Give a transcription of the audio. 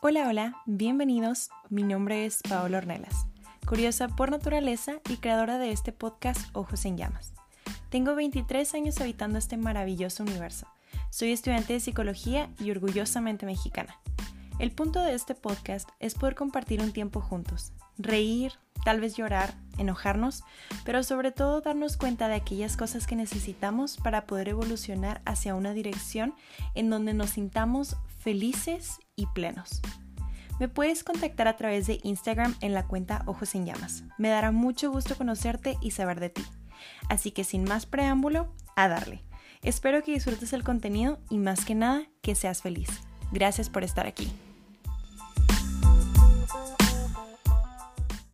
Hola, hola, bienvenidos. Mi nombre es Paola Ornelas, curiosa por naturaleza y creadora de este podcast Ojos en Llamas. Tengo 23 años habitando este maravilloso universo. Soy estudiante de psicología y orgullosamente mexicana. El punto de este podcast es poder compartir un tiempo juntos, reír, tal vez llorar, enojarnos, pero sobre todo darnos cuenta de aquellas cosas que necesitamos para poder evolucionar hacia una dirección en donde nos sintamos felices y plenos. Me puedes contactar a través de Instagram en la cuenta Ojos en Llamas. Me dará mucho gusto conocerte y saber de ti. Así que sin más preámbulo, a darle. Espero que disfrutes el contenido y más que nada que seas feliz. Gracias por estar aquí.